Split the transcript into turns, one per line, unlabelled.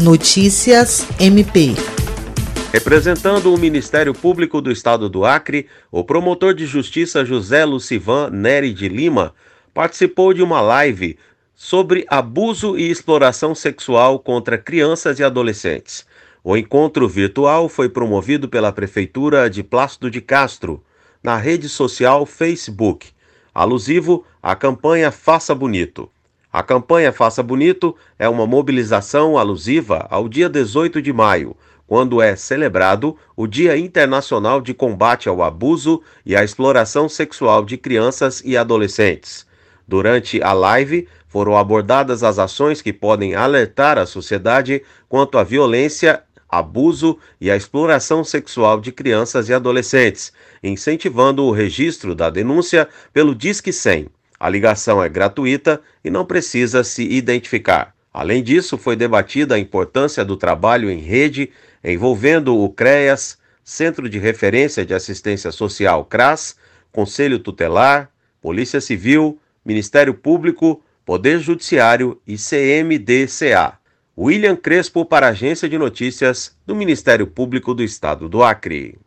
Notícias MP.
Representando o Ministério Público do Estado do Acre, o promotor de justiça José Lucivan Neri de Lima participou de uma live sobre abuso e exploração sexual contra crianças e adolescentes. O encontro virtual foi promovido pela Prefeitura de Plácido de Castro, na rede social Facebook, alusivo à campanha Faça Bonito. A campanha Faça Bonito é uma mobilização alusiva ao dia 18 de maio, quando é celebrado o Dia Internacional de Combate ao Abuso e à Exploração Sexual de Crianças e Adolescentes. Durante a live, foram abordadas as ações que podem alertar a sociedade quanto à violência, abuso e à exploração sexual de crianças e adolescentes, incentivando o registro da denúncia pelo Disque 100. A ligação é gratuita e não precisa se identificar. Além disso, foi debatida a importância do trabalho em rede envolvendo o CREAS, Centro de Referência de Assistência Social CRAS, Conselho Tutelar, Polícia Civil, Ministério Público, Poder Judiciário e CMDCA. William Crespo para a Agência de Notícias do Ministério Público do Estado do Acre.